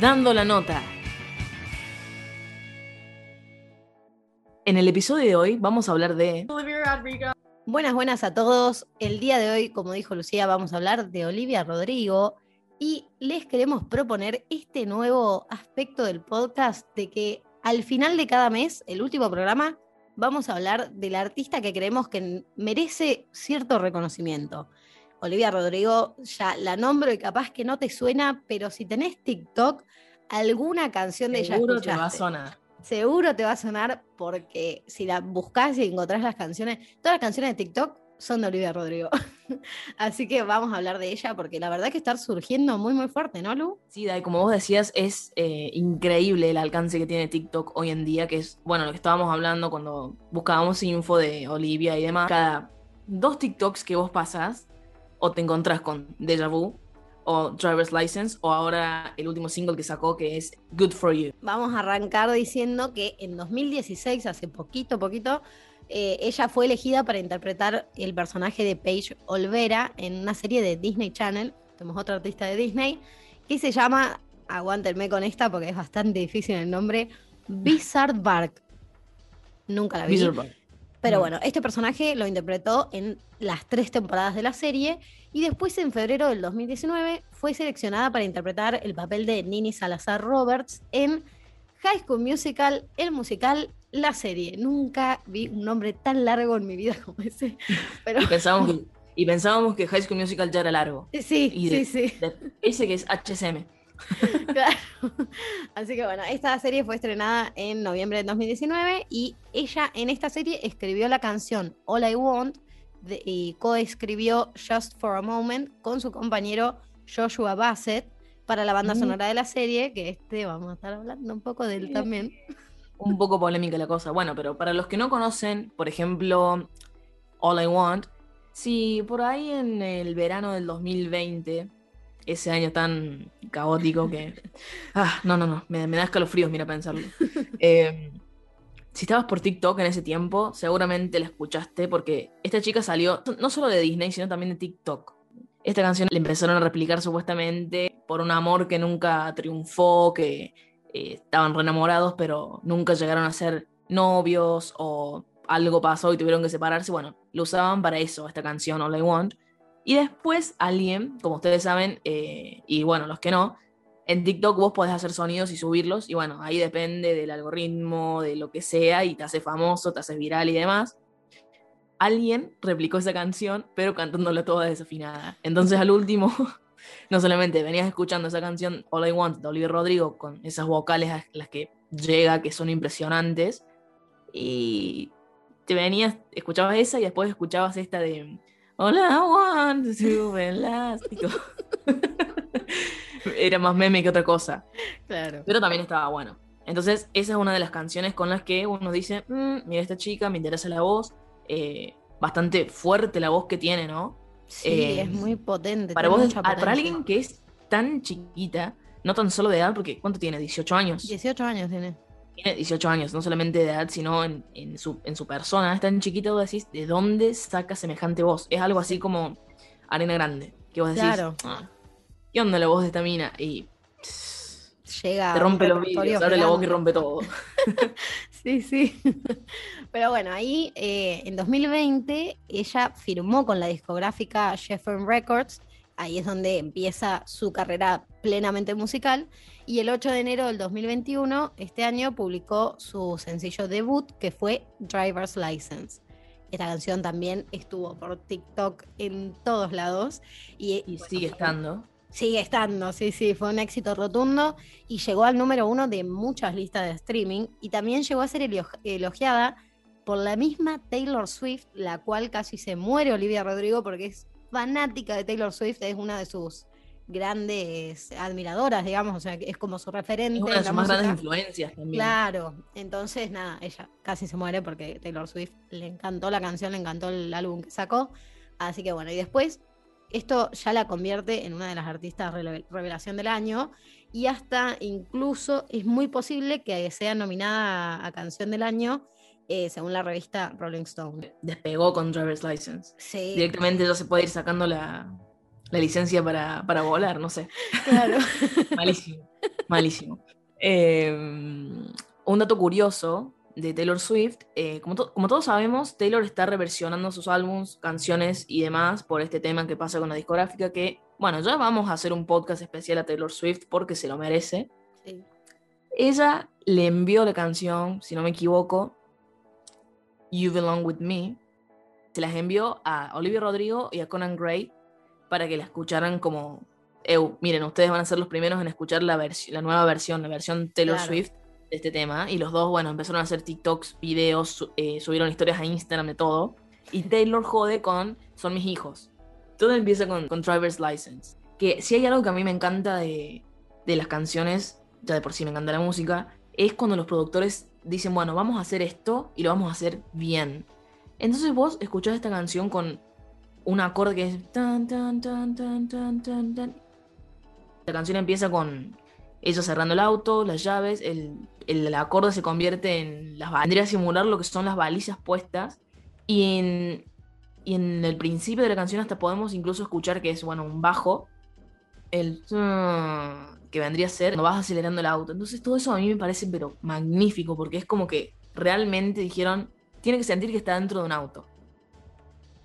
Dando la Nota. En el episodio de hoy vamos a hablar de... Buenas, buenas a todos. El día de hoy, como dijo Lucía, vamos a hablar de Olivia Rodrigo y les queremos proponer este nuevo aspecto del podcast de que al final de cada mes, el último programa, vamos a hablar del artista que creemos que merece cierto reconocimiento. Olivia Rodrigo, ya la nombro y capaz que no te suena, pero si tenés TikTok, alguna canción de ella Seguro te va a sonar. Seguro te va a sonar porque si la buscas y encontrás las canciones, todas las canciones de TikTok son de Olivia Rodrigo. Así que vamos a hablar de ella porque la verdad que está surgiendo muy muy fuerte, ¿no, Lu? Sí, Dai, como vos decías, es eh, increíble el alcance que tiene TikTok hoy en día, que es, bueno, lo que estábamos hablando cuando buscábamos info de Olivia y demás. Cada dos TikToks que vos pasas, o te encontrás con Deja Vu, o Driver's License, o ahora el último single que sacó que es Good For You. Vamos a arrancar diciendo que en 2016, hace poquito, poquito, eh, ella fue elegida para interpretar el personaje de Paige Olvera en una serie de Disney Channel. Tenemos otra artista de Disney que se llama, aguántenme con esta porque es bastante difícil el nombre, Bizarre Bark. Nunca la vi. Bizarre Bark. Pero Mm. bueno, este personaje lo interpretó en las tres temporadas de la serie y después en febrero del 2019 fue seleccionada para interpretar el papel de Nini Salazar Roberts en High School Musical, el musical, la serie. Nunca vi un nombre tan largo en mi vida como ese. Pero Y pensábamos que, y pensábamos que High School Musical ya era largo. sí, Y sí, sí. de- ese que es HSM. Claro. Así que bueno, esta serie fue estrenada en noviembre de 2019 y ella en esta serie escribió la canción All I Want de- y coescribió Just for a Moment con su compañero Joshua Bassett para la banda Mm. sonora de la serie, que este vamos a estar hablando un poco de él también. un poco polémica la cosa. Bueno, pero para los que no conocen, por ejemplo, All I Want, si por ahí en el verano del 2020, ese año tan caótico que... Ah, no, no, no, me, me da escalofríos, mira, pensarlo. Eh, si estabas por TikTok en ese tiempo, seguramente la escuchaste porque esta chica salió no solo de Disney, sino también de TikTok. Esta canción la empezaron a replicar supuestamente por un amor que nunca triunfó, que eh, estaban re enamorados, pero nunca llegaron a ser novios o algo pasó y tuvieron que separarse. Bueno, lo usaban para eso, esta canción All I Want. Y después alguien, como ustedes saben, eh, y bueno, los que no, en TikTok vos podés hacer sonidos y subirlos, y bueno, ahí depende del algoritmo, de lo que sea, y te hace famoso, te hace viral y demás. Alguien replicó esa canción, pero cantándola toda desafinada. Entonces al último, no solamente venías escuchando esa canción All I Want de Olivia Rodrigo con esas vocales a las que llega, que son impresionantes, y te venías, escuchabas esa y después escuchabas esta de All I Want to be elástico. Era más meme que otra cosa, Claro. pero también estaba bueno. Entonces, esa es una de las canciones con las que uno dice, "Mm, mira esta chica, me interesa la voz, eh, bastante fuerte la voz que tiene, ¿no? Sí, Eh, es muy potente. Para vos, para alguien que es tan chiquita, no tan solo de edad, porque ¿cuánto tiene? 18 años. 18 años tiene. Tiene 18 años, no solamente de edad, sino en, en su, en su persona. Es tan chiquita, vos decís, ¿de dónde saca semejante voz? Es algo así como Arena Grande, que vos decís, Claro. "Ah, ¿qué onda la voz de esta mina? Y Llega te rompe los vidrios, abre la boca y rompe todo. Sí, sí. Pero bueno, ahí eh, en 2020 ella firmó con la discográfica Sheffield Records. Ahí es donde empieza su carrera plenamente musical. Y el 8 de enero del 2021, este año, publicó su sencillo debut, que fue Driver's License. Esta canción también estuvo por TikTok en todos lados. Y, Y bueno, sigue fue- estando. Sigue estando, sí, sí, fue un éxito rotundo y llegó al número uno de muchas listas de streaming y también llegó a ser elo- elogiada por la misma Taylor Swift, la cual casi se muere Olivia Rodrigo porque es fanática de Taylor Swift, es una de sus grandes admiradoras, digamos, o sea, es como su referente. Es una de sus más grandes influencias también. Claro, entonces nada, ella casi se muere porque Taylor Swift le encantó la canción, le encantó el álbum que sacó. Así que bueno, y después esto ya la convierte en una de las artistas revelación del año y hasta incluso es muy posible que sea nominada a, a canción del año eh, según la revista Rolling Stone. Despegó con Driver's License. Sí, Directamente ya se puede ir sacando la, la licencia para, para volar, no sé. claro. Malísimo. Malísimo. Eh, un dato curioso de Taylor Swift, eh, como, como, todos sabemos, Taylor está reversionando sus álbums, canciones y demás por este tema que pasa con la discográfica, que, bueno, ya vamos a hacer un podcast especial a Taylor Swift porque se lo merece. Sí. Ella le envió la canción, si no me equivoco, You Belong With Me, se las envió a Olivia Rodrigo y a Conan Gray para que la escucharan como, miren, ustedes van a ser los primeros en escuchar la, la nueva versión, la versión Taylor Swift de este tema. Y los dos, bueno, empezaron a hacer TikToks, videos, eh, subieron historias a Instagram de todo. Y Taylor jode con Son mis hijos. Todo empieza con, con Driver's License. Que si hay algo que a mí me encanta de, de las canciones, ya de por sí me encanta la música, es cuando los productores dicen, bueno, vamos a hacer esto y lo vamos a hacer bien. Entonces vos escuchás esta canción con un acorde que es tan tan tan tan tan tan tan. La canción empieza con ellos cerrando el auto, las llaves, el, el, acorde se convierte en las vendría a simular lo que son las balizas puestas y en, y en el principio de la canción hasta podemos incluso escuchar que es bueno un bajo el que vendría a ser cuando vas acelerando el auto. Entonces todo eso a mí me parece pero magnífico porque es como que realmente dijeron, tiene que sentir que está dentro de un auto.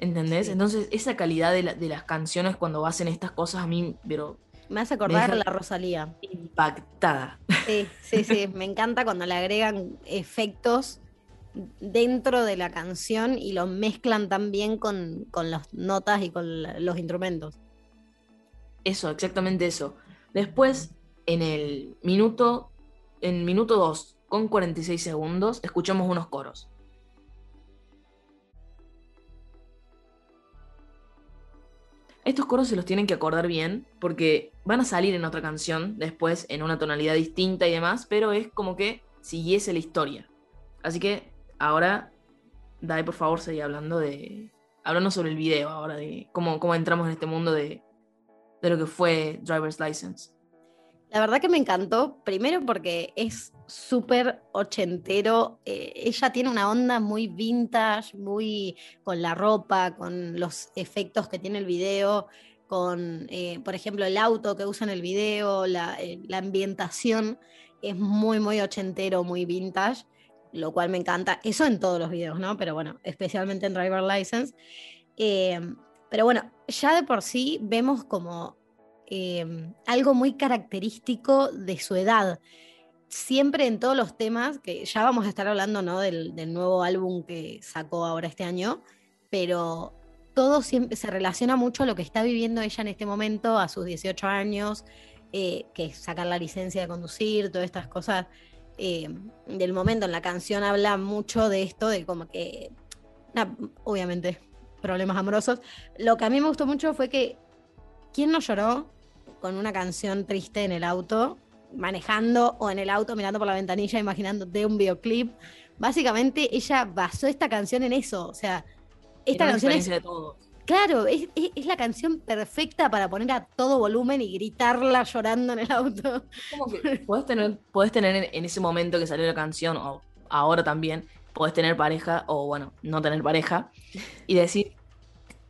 ¿Entendés? Entonces esa calidad de, de, las canciones cuando hacen estas cosas a mí, pero... Me hace acordar la Rosalía. Impactada. Sí, sí, sí. me encanta cuando le agregan efectos dentro de la canción y lo mezclan también con, con las notas y con los instrumentos. Eso, exactamente eso. Después, en el minuto, en minuto 2 con 46 segundos, escuchamos unos coros. Estos coros se los tienen que acordar bien porque van a salir en otra canción después en una tonalidad distinta y demás, pero es como que siguiese la historia. Así que ahora, Dai, por favor, seguí hablando de. Hablando sobre el video ahora, de cómo, cómo entramos en este mundo de, de lo que fue Driver's License. La verdad que me encantó, primero porque es súper ochentero. Eh, ella tiene una onda muy vintage, muy con la ropa, con los efectos que tiene el video, con, eh, por ejemplo, el auto que usa en el video, la, eh, la, ambientación es muy, muy ochentero, muy vintage, lo cual me encanta. Eso en todos los videos, ¿no? Pero bueno, especialmente en Driver License. pero bueno, ya de por sí vemos como Em, algo muy característico de su edad. Siempre en todos los temas, que ya vamos a estar hablando ¿no? del, nuevo álbum que sacó ahora este año, pero todo siempre se relaciona mucho a lo que está viviendo ella en este momento, a sus 18 años, eh, que es sacar la licencia de conducir, todas estas cosas em, del momento. En la canción habla mucho de esto, de como que, obviamente, problemas amorosos. Lo que a mí me gustó mucho fue que, ¿quién no lloró con una canción triste en el auto, manejando o en el auto mirando por la ventanilla, imaginándote un videoclip. Básicamente ella basó esta canción en eso. O sea, esta canción es. De Claro, es, la canción perfecta para poner a todo volumen y gritarla llorando en el auto. Como que podés tener, podés tener en ese momento que salió la canción, o ahora también, podés tener pareja, o bueno, no tener pareja, y decir,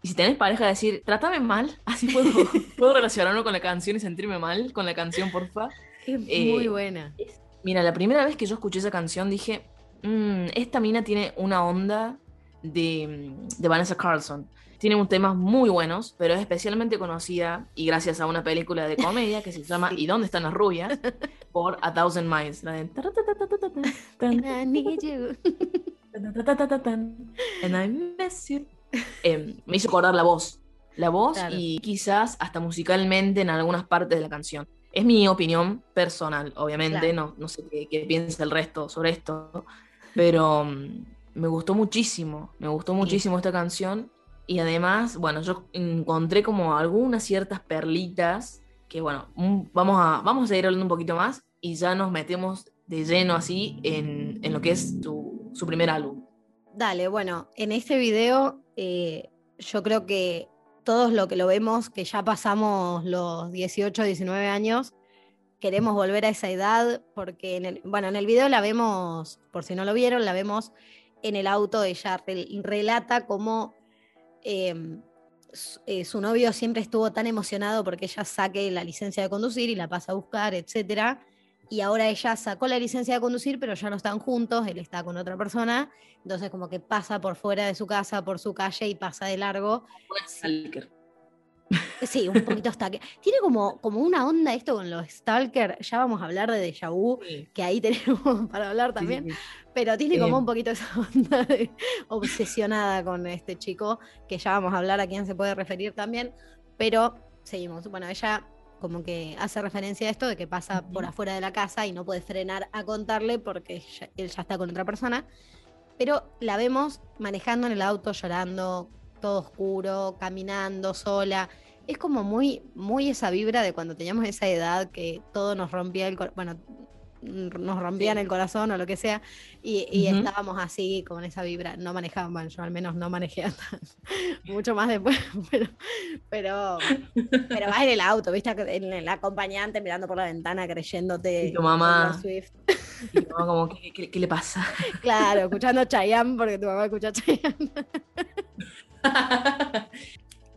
y si tenés pareja, decir, trátame mal, así puedo, puedo relacionarme con la canción y sentirme mal con la canción, porfa. Es muy eh, buena. mira, la primera vez que yo escuché esa canción dije, mmm, esta mina tiene una onda de, de Vanessa Carlson. Tiene un temas muy buenos, pero es especialmente conocida, y gracias a una película de comedia que se llama ¿Y dónde están las rubias? por A Thousand Miles. La de... And I miss you. Em, me hizo acordar la voz. La voz y quizás hasta musicalmente en algunas partes de la canción. Es mi opinión personal, obviamente, no, no sé qué, piensa el resto sobre esto, pero mm, me gustó muchísimo, me gustó muchísimo esta canción y además, bueno, yo encontré como algunas ciertas perlitas que, bueno, vamos a, vamos a seguir hablando un poquito más y ya nos metemos de lleno así en, en lo que es su primer álbum. Dale, bueno, en este video eh, yo creo que todos lo que lo vemos, que ya pasamos los 18, 19 años, queremos volver a esa edad, porque en el, bueno, en el video la vemos, por si no lo vieron, la vemos en el auto, ella relata cómo em, eh, su novio siempre estuvo tan emocionado porque ella saque la licencia de conducir y la pasa a buscar, etc. y ahora ella sacó la licencia de conducir, pero ya no están juntos, él está con otra persona, entonces como que pasa por fuera de su casa, por su calle y pasa de largo. Sí, un poquito stalker. Tiene como, como una onda esto con los stalker. Ya vamos a hablar de déjà vu, que ahí tenemos para hablar también. pero tiene como un poquito esa onda de obsesionada con este chico, que ya vamos a hablar a quién se puede referir también. Pero seguimos. Bueno, ella como que hace referencia a esto de que pasa por afuera de la casa y no puede frenar a contarle porque él ya está con otra persona. Pero la vemos manejando en el auto, llorando, todo oscuro, caminando sola. Es como muy, muy esa vibra de cuando teníamos esa edad que todo nos rompía el corazón. Bueno, nos rompían el corazón o lo que sea, y, estábamos así con esa vibra, no manejaban, bueno, yo al menos no manejé hasta mucho más después, pero, pero, pero vas en el auto, viste, en el acompañante mirando por la ventana creyéndote. Y tu mamá. Swift. Y tu mamá como, ¿qué, qué, le pasa? Claro, escuchando Chayanne porque tu mamá escucha Chayanne.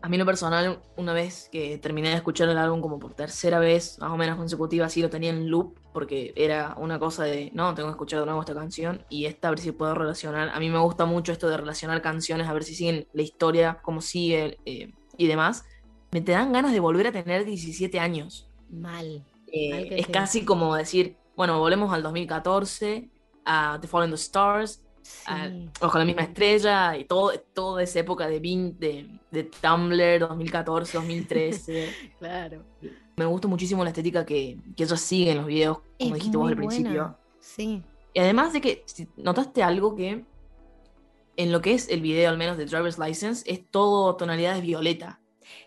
A mí lo personal, una vez que terminé de escuchar el álbum como por tercera vez, más o menos consecutiva, sí lo tenía en loop, porque era una cosa de, no, tengo que escuchar de nuevo esta canción y esta a ver si puedo relacionar. A mí me gusta mucho esto de relacionar canciones, a ver si siguen la historia, cómo sigue eh, y demás. Me te dan ganas de volver a tener 17 años. Mal. Eh, es casi como decir, bueno, volvemos al 2014, a The Fallen the Stars, Ojo la misma estrella y todo, toda esa época de, de, de Tumblr 2014, 2013. claro. Me gusta muchísimo la estética que, que ellos siguen en los videos, como dijiste vos al principio. Sí. Y además de que, si notaste algo que en lo que es el video, al menos de Driver's License, es todo tonalidades violeta.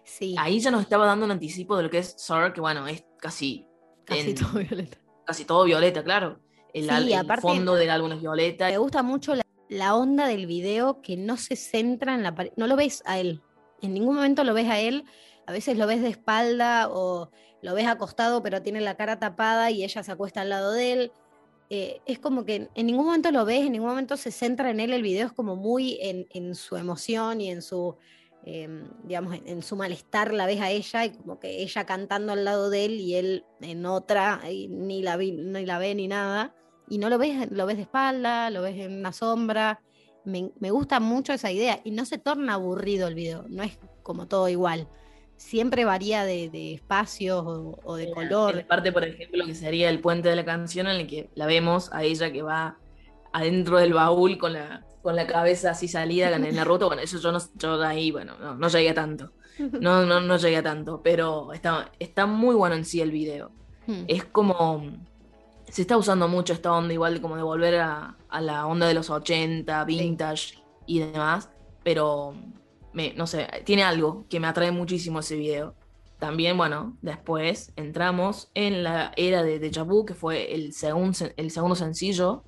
Sí. Ahí ya nos estaba dando un anticipo de lo que es Sir, que bueno, es casi. Casi todo violeta. Casi todo violeta, claro. El, fondo del álbum es violeta. Me gusta mucho la, onda del video que no se centra en la pared. No lo ves a él. En ningún momento lo ves a él. A veces lo ves de espalda o lo ves acostado, pero tiene la cara tapada y ella se acuesta al lado de él. Eh, es como que en ningún momento lo ves, en ningún momento se centra en él. El video es como muy en, su emoción y en su, em, digamos, en, su malestar. La ves a ella y como que ella cantando al lado de él y él en otra, y ni, la ni la ve ni nada y no lo ves, lo ves de espalda, lo ves en una sombra. Me, gusta mucho esa idea y no se torna aburrido el video, no es como todo igual. Siempre varía de, de espacios o, de color. parte, por ejemplo, que sería el puente de la canción en el que la vemos a ella que va adentro del baúl con la, con la cabeza así salida en la ruta. Bueno, eso yo, no, yo ahí, bueno, no, no llegué a tanto. No, no, no llegué a tanto, pero está, está muy bueno en sí el video. Hmm. Es como se está usando mucho esta onda igual como de volver a, la onda de los 80, vintage y demás, pero me, no sé, tiene algo que me atrae muchísimo ese video. También, bueno, después entramos en la era de Deja Vu, que fue el, el segundo sencillo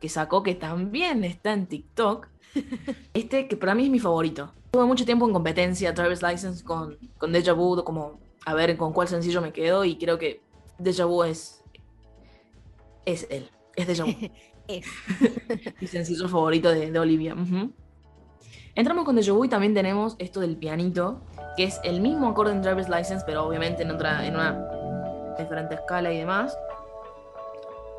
que sacó, que también está en TikTok. Este que para mí es mi favorito. Tuve mucho tiempo en competencia, Travis License con, con Deja Vu, como a ver con cuál sencillo me quedo, y creo que Deja Vu es es él, es de Vu. es. Mi sencillo favorito de, Olivia. Entramos con Deja y también tenemos esto del pianito, que es el mismo acorde en Driver's License, pero obviamente en, otra, en una diferente escala y demás.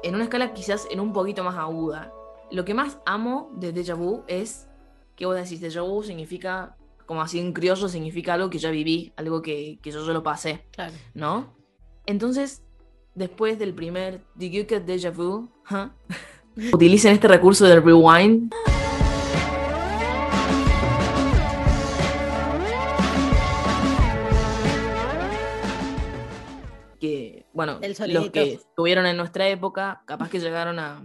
En una escala quizás en un poquito más aguda. Lo que más amo de Deja Vu es que vos decís, Deja Vu significa, como así en criollo, significa algo que ya viví, algo que, que yo ya lo pasé. Claro. ¿No? Entonces, después del primer Did You Get Deja Vu? Utilicen este recurso del rewind. Que, bueno, los que estuvieron en nuestra época, capaz que llegaron a,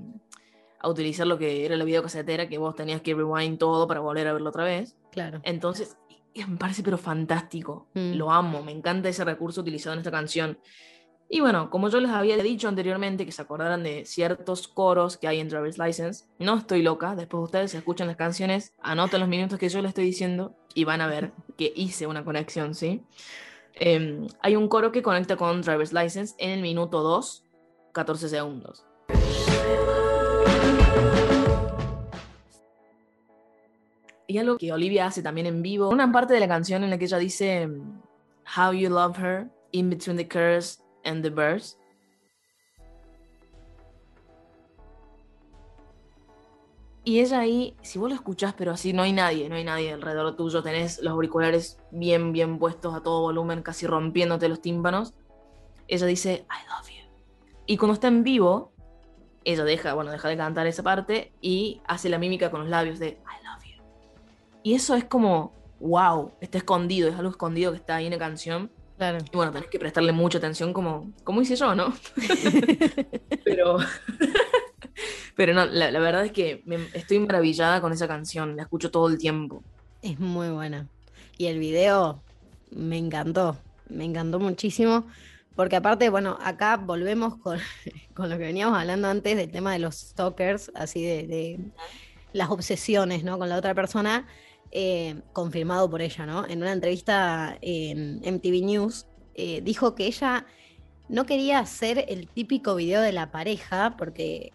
utilizar lo que era la videocasetera, que vos tenías que rewind todo para volver a verlo otra vez. Claro. Entonces, me parece pero fantástico. Mm. Lo amo, me encanta ese recurso utilizado en esta canción. Y bueno, como yo les había dicho anteriormente, que se acordaran de ciertos coros que hay en Driver's License, no estoy loca, después ustedes escuchan las canciones, anoten los minutos que yo les estoy diciendo y van a ver que hice una conexión, ¿sí? Em, hay un coro que conecta con Driver's License en el minuto 2, 14 segundos. Y algo que Olivia hace también en vivo, una parte de la canción en la que ella dice How you love her, in between the curves and the Birds? Y ella ahí, si vos lo escuchás, pero así no hay nadie, no hay nadie alrededor tuyo, tenés los auriculares bien, bien puestos a todo volumen, casi rompiéndote los tímpanos, ella dice, I love you. Y cuando está en vivo, ella deja, bueno, deja de cantar esa parte y hace la mímica con los labios de, I love you. Y eso es como, wow, está escondido, es algo escondido que está ahí en la canción Claro. Y bueno, tenés que prestarle mucha atención como, como hice yo, ¿no? pero, pero no, la, la, verdad es que me, estoy maravillada con esa canción, la escucho todo el tiempo. Es muy buena. Y el video me encantó, me encantó muchísimo. Porque aparte, bueno, acá volvemos con, con, lo que veníamos hablando antes del tema de los stalkers, así de, de las obsesiones, ¿no? Con la otra persona. Eh, confirmado por ella, ¿no? En una entrevista en MTV News, eh, dijo que ella no quería hacer el típico video de la pareja, porque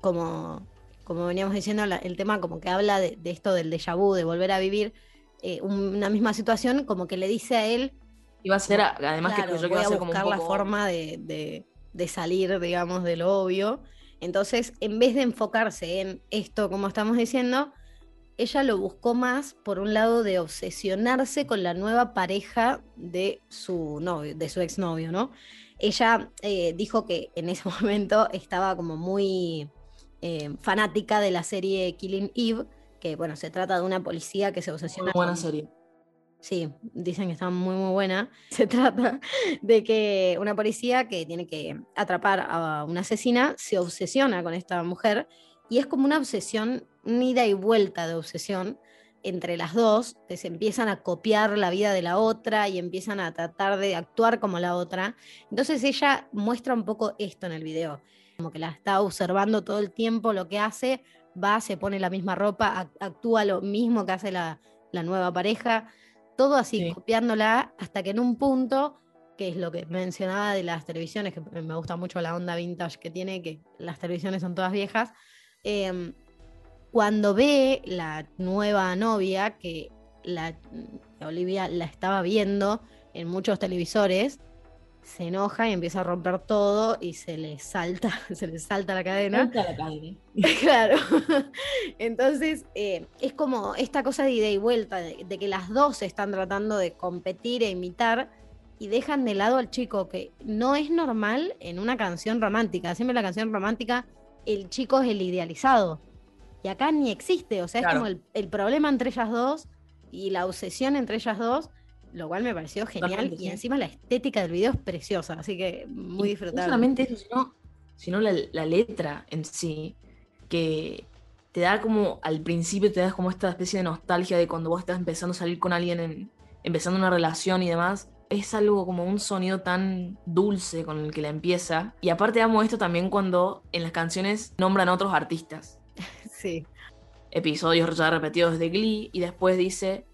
como, como veníamos diciendo, la, el tema como que habla de, de, esto del déjà vu, de volver a vivir eh, una misma situación, como que le dice a él... Va a ser, además claro, que yo voy a ser buscar como un la forma de, de, de salir, digamos, de lo obvio. Entonces, en vez de enfocarse en esto, como estamos diciendo, ella lo buscó más por un lado de obsesionarse con la nueva pareja de su novio, de su exnovio, ¿no? Ella eh, dijo que en ese momento estaba como muy eh, fanática de la serie Killing Eve, que bueno, se trata de una policía que se obsesiona. Muy buena con... serie. Sí, dicen que está muy muy buena. Se trata de que una policía que tiene que atrapar a una asesina se obsesiona con esta mujer y es como una obsesión, una ida y vuelta de obsesión entre las dos, que se empiezan a copiar la vida de la otra y empiezan a tratar de actuar como la otra. Entonces ella muestra un poco esto en el video, como que la está observando todo el tiempo lo que hace, va, se pone la misma ropa, actúa lo mismo que hace la, la nueva pareja, todo así, sí. copiándola, hasta que en un punto que es lo que mencionaba de las televisiones, que me gusta mucho la onda vintage que tiene, que las televisiones son todas viejas, eh, cuando ve la nueva novia, que la, Olivia la estaba viendo en muchos televisores, se enoja y empieza a romper todo y se le salta, se le salta la cadena. Salta la cadena. claro. Entonces, eh, es como esta cosa de ida y vuelta, de, de, que las dos están tratando de competir e imitar y dejan de lado al chico, que no es normal en una canción romántica. Siempre la canción romántica el chico es el idealizado. Y acá ni existe, o sea, claro. es como el, el, problema entre ellas dos y la obsesión entre ellas dos, lo cual me pareció genial. Y encima la estética del video es preciosa, así que muy y disfrutable. No solamente eso, sino, sino la, la, letra en sí, que te da como, al principio te da como esta especie de nostalgia de cuando vos estás empezando a salir con alguien, en, empezando una relación y demás. Es algo como un sonido tan dulce con el que la empieza. Y aparte amo esto también cuando en las canciones nombran a otros artistas. Sí. Episodios ya repetidos de Glee y después dice...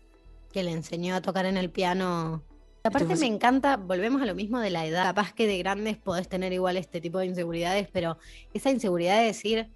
Que le enseñó a tocar en el piano. Aparte me encanta, volvemos a lo mismo de la edad. Capaz que de grandes podés tener igual este tipo de inseguridades, pero esa inseguridad de decir,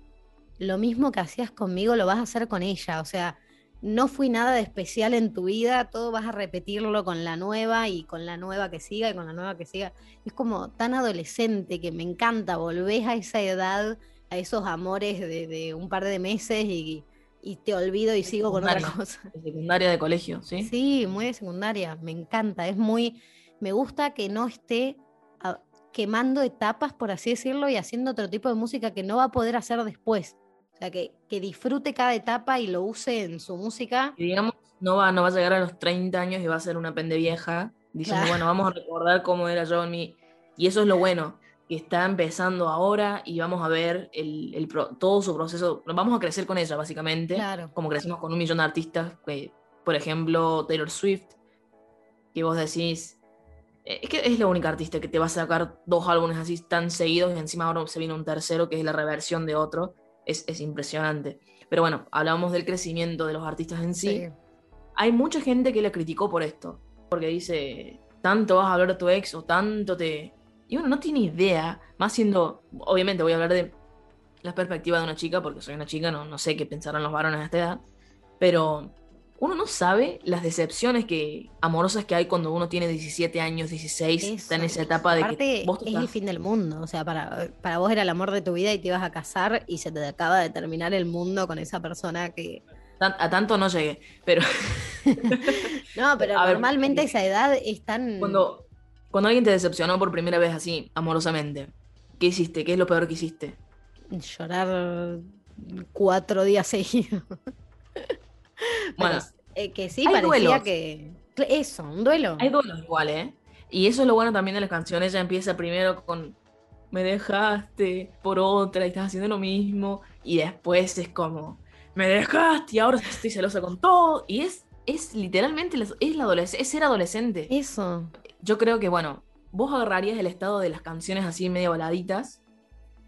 lo mismo que hacías conmigo lo vas a hacer con ella. O sea, no fui nada de especial en tu vida, todo vas a repetirlo con la nueva y con la nueva que siga y con la nueva que siga. Es como tan adolescente que me encanta, volvés a esa edad, a esos amores de, de un par de meses y, y, te olvido y sigo con otra cosa. De secundaria de colegio, ¿sí? Sí, muy de secundaria, me encanta, es muy, me gusta que no esté a, quemando etapas, por así decirlo, y haciendo otro tipo de música que no va a poder hacer después. O sea, que, que, disfrute cada etapa y lo use en su música. Y digamos, no va, no va a llegar a los 30 años y va a ser una pende vieja, diciendo, claro. bueno, vamos a recordar cómo era yo en mi... Y eso es lo bueno, que está empezando ahora y vamos a ver el, el pro, todo su proceso, vamos a crecer con ella, básicamente, claro. como crecimos con un millón de artistas, que, por ejemplo, Taylor Swift, que vos decís, eh, es que es la única artista que te va a sacar dos álbumes así tan seguidos y encima ahora se viene un tercero que es la reversión de otro es, es, impresionante. Pero bueno, hablábamos del crecimiento de los artistas en sí. sí. Hay mucha gente que le criticó por esto, porque dice, tanto vas a hablar de tu ex o tanto te... Y uno no tiene idea, más siendo, obviamente voy a hablar de la perspectiva de una chica, porque soy una chica, no, no sé qué pensarán los varones a esta edad, pero uno no sabe las decepciones que amorosas que hay cuando uno tiene 17 años, 16, está en esa etapa de que vos es el fin del mundo, o sea, para, para vos era el amor de tu vida y te ibas a casar y se te acaba de terminar el mundo con esa persona que... A tanto no llegué, pero... no, pero normalmente esa edad es tan... Cuando, cuando alguien te decepcionó por primera vez así, amorosamente, ¿qué hiciste? ¿Qué es lo peor que hiciste? Llorar cuatro días seguidos. Bueno, eh, que sí, parecía que. Eso, un duelo. Hay duelos igual, ¿eh? Y eso es lo bueno también de las canciones. Ella empieza primero con me dejaste por otra y estás haciendo lo mismo. Y después es como me dejaste y ahora estoy celosa con todo. Y es, es literalmente es, la es ser adolescente. Eso. Yo creo que, bueno, vos agarrarías el estado de las canciones así medio baladitas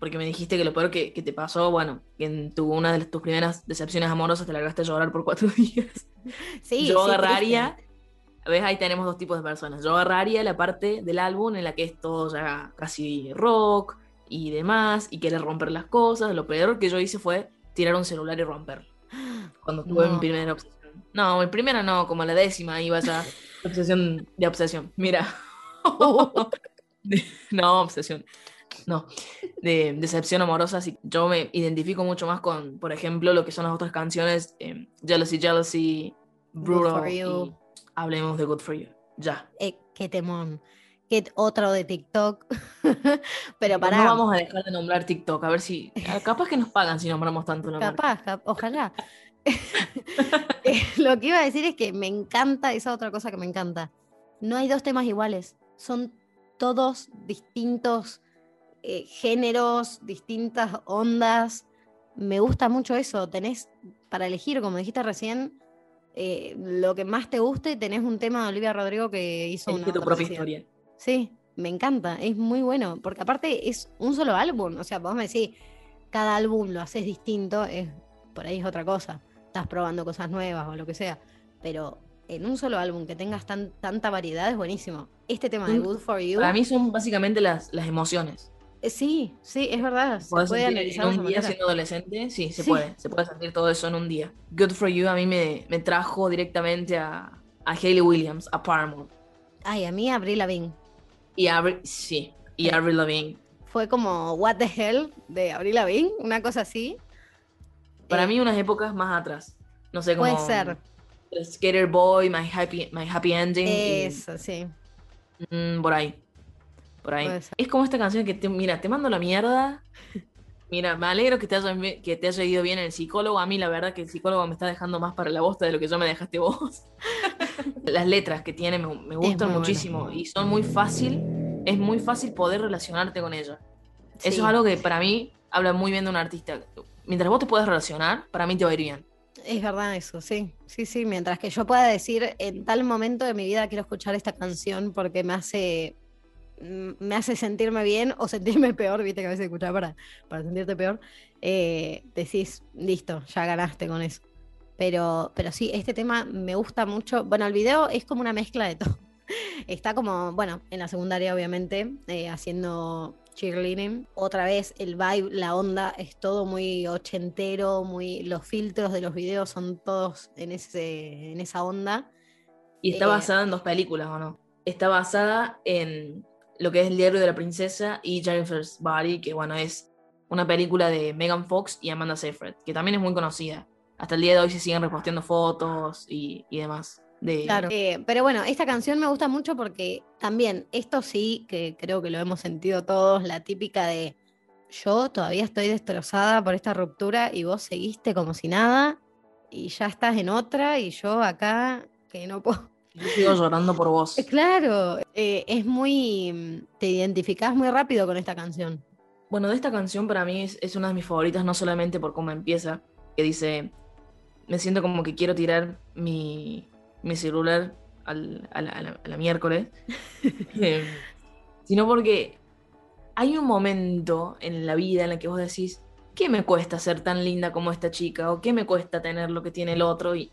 porque me dijiste que lo peor que, te pasó, bueno, que en tu, una de tus primeras decepciones amorosas te largaste a llorar por cuatro días. Sí, Yo agarraría, ves, ahí tenemos dos tipos de personas. Yo agarraría la parte del álbum en la que es todo ya casi rock y demás, y querer romper las cosas. Lo peor que yo hice fue tirar un celular y romperlo. Cuando tuve mi primera obsesión. No, mi primera no, como la décima iba ya. obsesión de obsesión. Mira. no, obsesión no, de decepción amorosa. Yo me identifico mucho más con, por ejemplo, lo que son las otras canciones, eh, Jealousy, Jealousy, Brutal. Y hablemos de Good for You. Ya. Eh, qué temón. Qué otro de TikTok. Pero para. No vamos a dejar de nombrar TikTok. A ver si. Capaz que nos pagan si nombramos tanto Capaz, ojalá. Eh, lo que iba a decir es que me encanta, esa otra cosa que me encanta. No hay dos temas iguales. Son todos distintos eh, géneros, distintas ondas. Me gusta mucho eso. Tenés para elegir, como dijiste recién, eh, lo que más te guste. Tenés un tema de Olivia Rodrigo que hizo una. tu propia historia. Sí, me encanta. Es muy bueno. Porque aparte es un solo álbum. O sea, vos me decís, cada álbum lo haces distinto. Es, por ahí es otra cosa. Estás probando cosas nuevas o lo que sea. Pero en un solo álbum que tengas tan, tanta variedad es buenísimo. Este tema de Good for You. Para mí son básicamente las, las emociones. Eh, sí, sí, es verdad. Se puede analizar en un día siendo adolescente, sí, se puede, se puede sentir todo eso en un día. Good for You a mí me, me trajo directamente a, a Hayley Williams, a Paramore. Ay, a mí Avril Lavigne. Y Avril, sí, y eh, Avril Lavigne. Fue como What the Hell de Avril Lavigne, una cosa así. Para eh, mí unas épocas más atrás. No sé cómo. Puede ser. Skater Boy, My Happy, My Happy Ending. Eso, sí. Mm, por ahí. Por ahí. Es como esta canción que te, mira, te mando la mierda. Mira, me alegro que te, haya, que te haya ido bien el psicólogo. A mí la verdad que el psicólogo me está dejando más para la bosta de lo que yo me dejaste vos. Las letras que tiene me, gustan muchísimo y son muy fácil, es muy fácil poder relacionarte con ella. Eso es algo que para mí habla muy bien de un artista. Mientras vos te puedas relacionar, para mí te va a ir bien. Es verdad eso, sí, sí, sí. Mientras que yo pueda decir en tal momento de mi vida quiero escuchar esta canción porque me hace me hace sentirme bien o sentirme peor, viste que a veces escuchar para, para sentirte peor, eh, decís, listo, ya ganaste con eso. Pero, pero sí, este tema me gusta mucho. Bueno, el video es como una mezcla de todo. Está como, bueno, en la secundaria obviamente, eh, haciendo cheerleading. Otra vez el vibe, la onda es todo muy ochentero, muy los filtros de los videos son todos en ese en esa onda. Y está eh, basada en dos películas, ¿o no? Está basada en lo que es El diario de la princesa y Jennifer's Body, que bueno, es una película de Megan Fox y Amanda Seyfried, que también es muy conocida. Hasta el día de hoy se siguen reposteando fotos y, demás. De... Claro. Eh, pero bueno, esta canción me gusta mucho porque también, esto sí, que creo que lo hemos sentido todos, la típica de yo todavía estoy destrozada por esta ruptura y vos seguiste como si nada y ya estás en otra y yo acá que no puedo, yo sigo llorando por vos. Eh, claro, eh, es muy. Te identificás muy rápido con esta canción. Bueno, de esta canción para mí es, una de mis favoritas, no solamente por cómo empieza, que dice: Me siento como que quiero tirar mi, mi celular al, a, la, miércoles, eh, sino porque hay un momento en la vida en la que vos decís: ¿Qué me cuesta ser tan linda como esta chica? ¿O qué me cuesta tener lo que tiene el otro? Y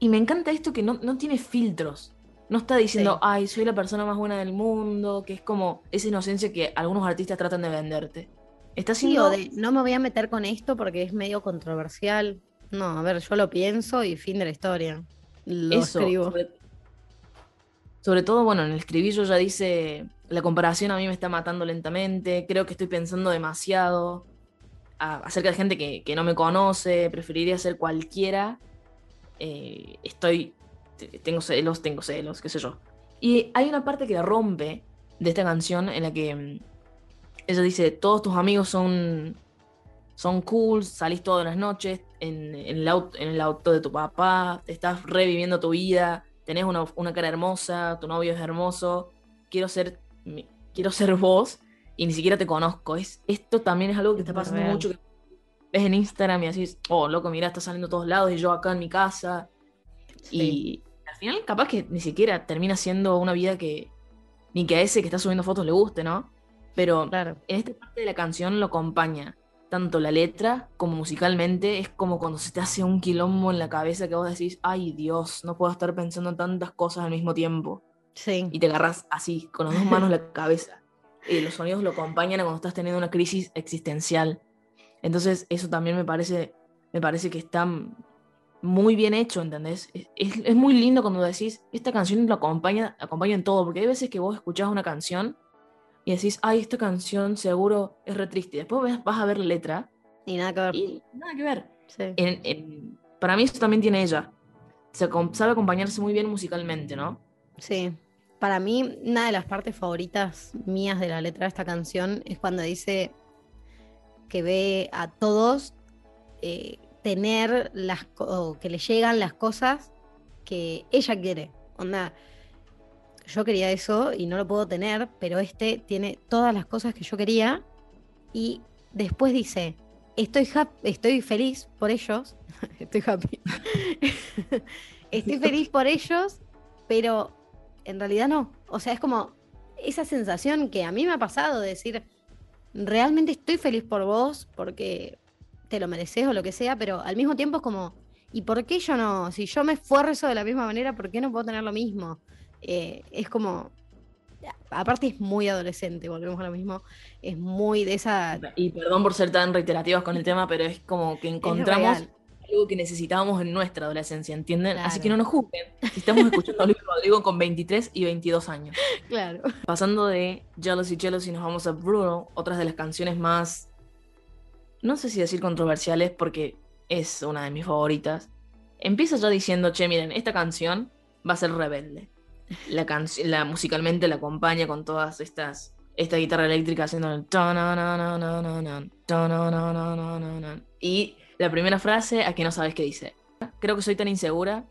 y me encanta esto que no, tiene filtros. No está diciendo, ay, soy la persona más buena del mundo, que es como esa inocencia que algunos artistas tratan de venderte. Está haciendo... de, no me voy a meter con esto porque es medio controversial. No, a ver, yo lo pienso y fin de la historia. Lo Eso, escribo. Sobre, sobre todo, bueno, en el escribillo ya dice, la comparación a mí me está matando lentamente, creo que estoy pensando demasiado a- acerca de gente que, que no me conoce, preferiría ser cualquiera, eh, estoy, te- tengo celos, tengo celos, qué sé yo. Y hay una parte que rompe de esta canción en la que mm, ella dice, todos tus amigos son, son cool, salís todas las noches en, en el auto, en el auto de tu papá, te estás reviviendo tu vida, tenés una, una cara hermosa, tu novio es hermoso, quiero ser, quiero ser vos y ni siquiera te conozco. Es, esto también es algo que está pasando real. mucho. Que ves en Instagram y decís, oh, loco, mira, está saliendo a todos lados y yo acá en mi casa. Y al final, capaz que ni siquiera termina siendo una vida que ni que a ese que está subiendo fotos le guste, ¿no? Pero Claro. en esta parte de la canción lo acompaña tanto la letra como musicalmente. Es como cuando se te hace un quilombo en la cabeza que vos decís, ay Dios, no puedo estar pensando en tantas cosas al mismo tiempo. Sí. Y te agarras así, con las dos manos la cabeza. Y los sonidos lo acompañan a cuando estás teniendo una crisis existencial. Entonces, eso también me parece, me parece que está muy bien hecho, ¿entendés? Es, es- es muy lindo cuando decís, esta canción lo acompaña, acompaña en todo, porque hay veces que vos escuchás una canción y decís, ay, esta canción seguro es re triste. Después ves- vas a ver la letra Y nada que ver. y nada que ver. Sí. En- en- para mí eso también tiene ella. Se sabe acompañarse muy bien musicalmente, ¿no? Sí. Para mí, una de las partes favoritas mías de la letra de esta canción es cuando dice que ve a todos eh, tener las o que le llegan las cosas que ella quiere. Onda, yo quería eso y no lo puedo tener, pero este tiene todas las cosas que yo quería y después dice, estoy, estoy feliz por ellos, estoy happy, estoy feliz por ellos, pero en realidad no. O sea, es como esa sensación que a mí me ha pasado de decir, realmente estoy feliz por vos porque te lo mereces o lo que sea, pero al mismo tiempo es como, ¿y por qué yo no? Si yo me esfuerzo de la misma manera, ¿por qué no puedo tener lo mismo? Eh, es como, aparte es muy adolescente, volvemos a lo mismo, es muy de esa... Y perdón por ser tan reiterativas con el tema, pero es como que encontramos algo que necesitábamos en nuestra adolescencia, ¿entienden? Así que no nos juzguen. Si estamos escuchando a Olivia Rodrigo con 23 y 22 años. Claro. Pasando de Jealousy, Jealousy, nos vamos a Bruno, otras de las canciones más, no sé si decir controversiales, porque es una de mis favoritas. Empieza ya diciendo, che, miren, esta canción va a ser rebelde. La, canci- la musicalmente la acompaña con todas estas, esta guitarra eléctrica haciendo el. Y la primera frase, a que no sabes qué dice. Creo que soy tan insegura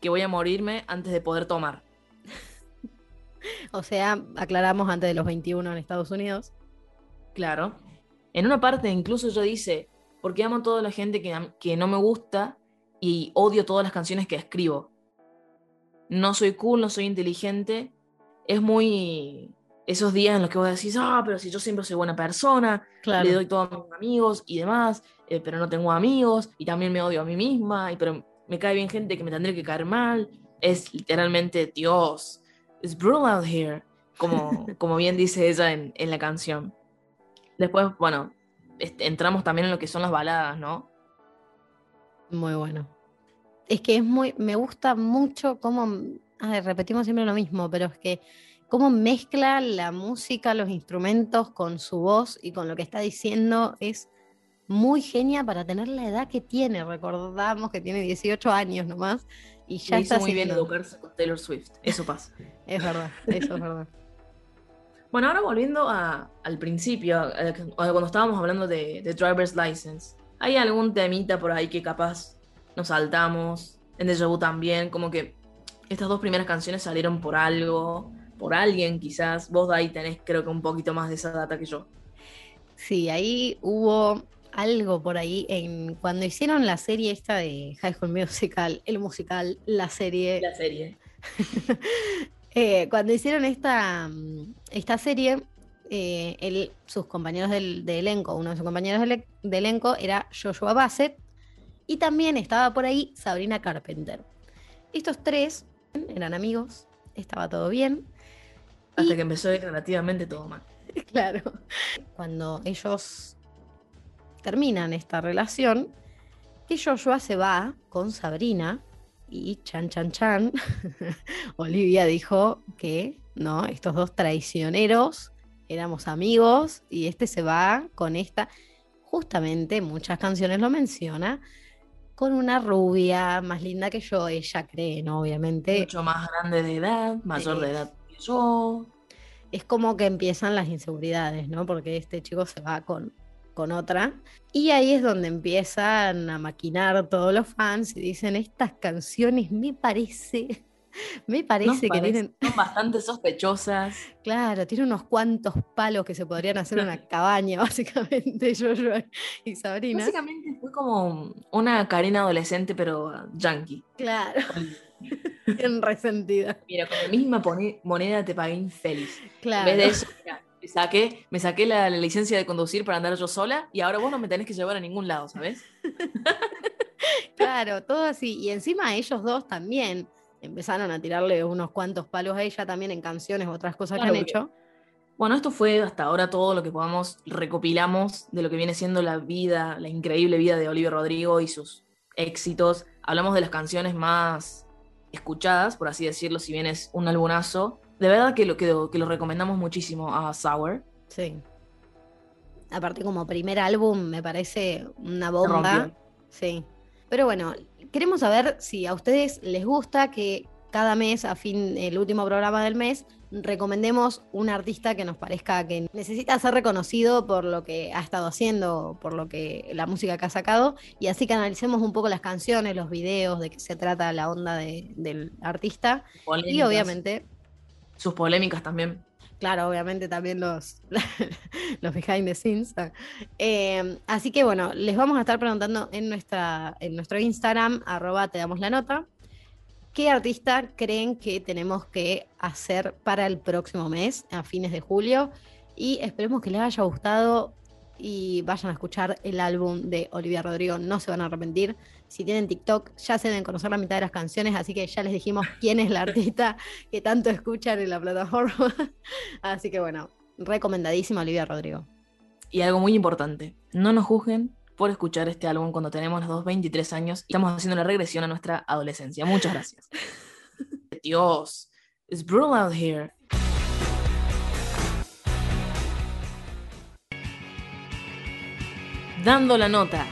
que voy a morirme antes de poder tomar. O sea, aclaramos antes de los 21 en Estados Unidos. Claro. En una parte incluso yo dice, porque amo a toda la gente que, que no me gusta y odio todas las canciones que escribo. No soy cool, no soy inteligente. Es muy... Esos días en los que vos decís, ah, pero si yo siempre soy buena persona, Claro. le doy todo a mis amigos y demás, eh, pero no tengo amigos y también me odio a mí misma, y, pero me cae bien gente que me tendría que caer mal. Es literalmente, Dios, it's brutal out here, como, como bien dice ella en, en la canción. Después, bueno, este, entramos también en lo que son las baladas, ¿no? Muy bueno. Es que es muy, me gusta mucho cómo, repetimos siempre lo mismo, pero es que cómo mezcla la música, los instrumentos con su voz y con lo que está diciendo es muy genia para tener la edad que tiene. Recordamos que tiene 18 años nomás y ya está hizo muy bien educarse con Taylor Swift, eso pasa. Es verdad, eso es verdad. Bueno, ahora volviendo a- al principio, a- a cuando estábamos hablando de, de Driver's License, ¿hay algún temita por ahí que capaz nos saltamos? En Deja Vu también, como que estas dos primeras canciones salieron por algo, por alguien quizás. Vos de ahí tenés creo que un poquito más de esa data que yo. Sí, ahí hubo algo por ahí en cuando hicieron la serie esta de High School Musical, el musical, la serie. La serie. Eh, cuando hicieron esta, esta serie, eh, él- sus compañeros del, de elenco, uno de sus compañeros de elenco era Joshua Bassett y también estaba por ahí Sabrina Carpenter. Estos tres eran amigos, estaba todo bien. Hasta Y- que empezó a ir relativamente todo mal. Claro. Cuando ellos terminan esta relación, que Joshua se va con Sabrina y chan chan chan, Olivia dijo que no, estos dos traicioneros éramos amigos y este se va con esta, justamente muchas canciones lo menciona, con una rubia más linda que yo, ella cree, ¿no? Obviamente. Mucho más grande de edad, mayor de edad que yo. Es como que empiezan las inseguridades, ¿no? Porque este chico se va con, con otra. Y ahí es donde empiezan a maquinar todos los fans y dicen, estas canciones me parece Me parece que tienen. Son bastante sospechosas. Claro, tiene unos cuantos palos que se podrían hacer una cabaña, básicamente, yo y Sabrina. Básicamente fue como una Karina adolescente, pero yankee. Claro. Bien resentida. Mira, con la misma moneda te pagué infeliz. Claro. En vez de eso, me saqué, me saqué la, la, licencia de conducir para andar yo sola y ahora vos no me tenés que llevar a ningún lado, ¿sabes? claro, todo así. Y encima ellos dos también empezaron a tirarle unos cuantos palos a ella también en canciones, otras cosas que han hecho. Bueno, esto fue hasta ahora todo lo que podamos recopilamos de lo que viene siendo la vida, la increíble vida de Olivia Rodrigo y sus éxitos. Hablamos de las canciones más escuchadas, por así decirlo, si bien es un albumazo. De verdad que lo, que, que lo recomendamos muchísimo a Sour. Sí. Aparte, como primer álbum, me parece una bomba. Sí. Pero bueno, queremos saber si a ustedes les gusta que cada mes, a fin, el último programa del mes, recomendemos un artista que nos parezca que necesita ser reconocido por lo que ha estado haciendo, por lo que la música que ha sacado, y así que analicemos un poco las canciones, los videos, de qué se trata la onda del artista. Y obviamente. Sus polémicas también. Claro, obviamente también los, los behind the scenes. Eh, así que bueno, les vamos a estar preguntando en, nuestra, en nuestro Instagram, arroba te damos la nota, qué artista creen que tenemos que hacer para el próximo mes, a fines de julio. Y esperemos que les haya gustado y vayan a escuchar el álbum de Olivia Rodrigo, no se van a arrepentir. Si tienen TikTok, ya se deben conocer la mitad de las canciones, así que ya les dijimos quién es la artista que tanto escuchan en la plataforma. Así que bueno, recomendadísima Olivia Rodrigo. Y algo muy importante, no nos juzguen por escuchar este álbum cuando tenemos los dos 23 años y estamos haciendo la regresión a nuestra adolescencia. Muchas gracias. Dios, it's brutal out here. Dando la nota.